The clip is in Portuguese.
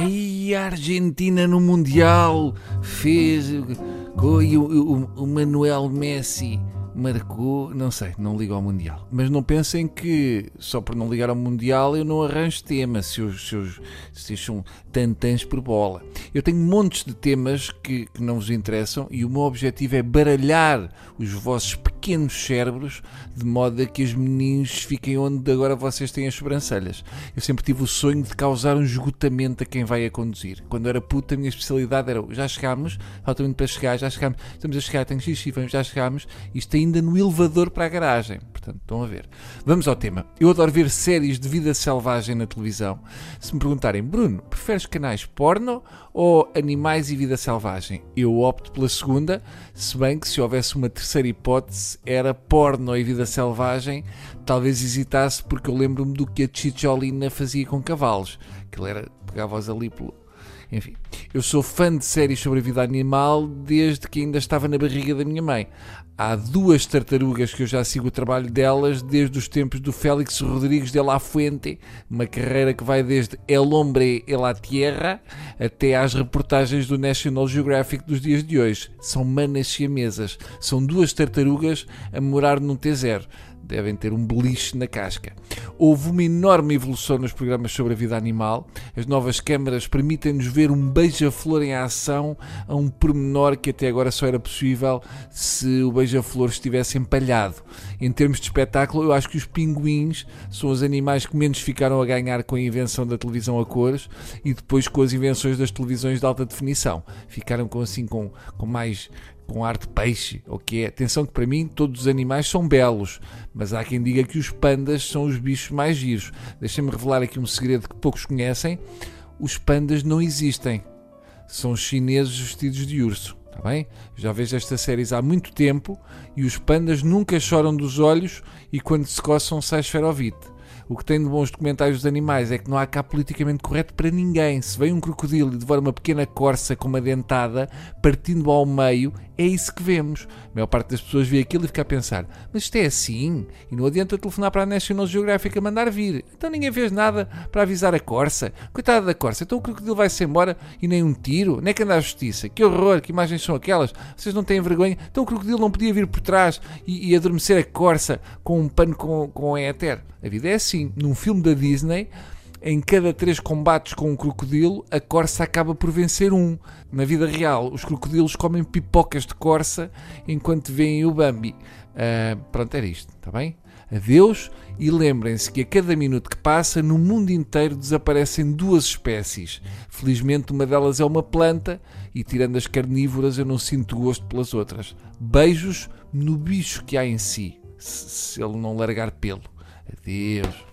Aí a Argentina no Mundial fez. E o, o, o Manuel Messi marcou, não sei, não ligo ao Mundial. Mas não pensem que só por não ligar ao Mundial eu não arranjo temas, seus, seus, seus são tantãs por bola. Eu tenho montes de temas que, que não vos interessam e o meu objetivo é baralhar os vossos pequenos cérebros de modo a que os meninos fiquem onde agora vocês têm as sobrancelhas. Eu sempre tive o sonho de causar um esgotamento a quem vai a conduzir. Quando era puta, a minha especialidade era já chegámos, falta muito para chegar, já chegámos, estamos a chegar, tenho xixi, vamos, já chegámos, isto ainda no elevador para a garagem. Portanto, estão a ver. Vamos ao tema. Eu adoro ver séries de vida selvagem na televisão. Se me perguntarem, Bruno, preferes canais porno ou animais e vida selvagem? Eu opto pela segunda, se bem que se houvesse uma terceira hipótese era porno e vida selvagem, talvez hesitasse porque eu lembro-me do que a Chicholina fazia com cavalos. Aquilo era, pegava-os ali pelo, enfim, eu sou fã de séries sobre a vida animal desde que ainda estava na barriga da minha mãe. Há duas tartarugas que eu já sigo o trabalho delas desde os tempos do Félix Rodrigues de La Fuente, uma carreira que vai desde El Hombre e la Tierra até às reportagens do National Geographic dos dias de hoje. São manas siamesas. São duas tartarugas a morar num T0 devem ter um beliche na casca. Houve uma enorme evolução nos programas sobre a vida animal. As novas câmaras permitem-nos ver um beija-flor em ação a um pormenor que até agora só era possível se o beija-flor estivesse empalhado. Em termos de espetáculo, eu acho que os pinguins são os animais que menos ficaram a ganhar com a invenção da televisão a cores e depois com as invenções das televisões de alta definição. Ficaram com assim com, com mais com ar de peixe, o que é? Atenção que para mim todos os animais são belos, mas há quem diga que os pandas são os bichos mais giros. Deixem-me revelar aqui um segredo que poucos conhecem. Os pandas não existem. São chineses vestidos de urso. Está bem? Já vejo estas séries há muito tempo e os pandas nunca choram dos olhos e quando se coçam sai esferovite. O que tem de bons documentários dos animais é que não há cá politicamente correto para ninguém. Se vem um crocodilo e devora uma pequena corça com uma dentada, partindo ao meio, é isso que vemos. A maior parte das pessoas vê aquilo e fica a pensar: mas isto é assim? E não adianta telefonar para a National Geographic a mandar vir. Então ninguém fez nada para avisar a corça. Coitada da corça, então o crocodilo vai-se embora e nem um tiro? Nem que anda à justiça? Que horror, que imagens são aquelas? Vocês não têm vergonha? Então o crocodilo não podia vir por trás e, e adormecer a corça com um pano com, com éter? A vida é assim. Num filme da Disney, em cada três combates com um crocodilo, a corça acaba por vencer um. Na vida real, os crocodilos comem pipocas de corça enquanto veem o Bambi. Uh, pronto, era isto, está bem? Adeus e lembrem-se que a cada minuto que passa, no mundo inteiro desaparecem duas espécies. Felizmente, uma delas é uma planta e, tirando as carnívoras, eu não sinto gosto pelas outras. Beijos no bicho que há em si, se ele não largar pelo. Adeus.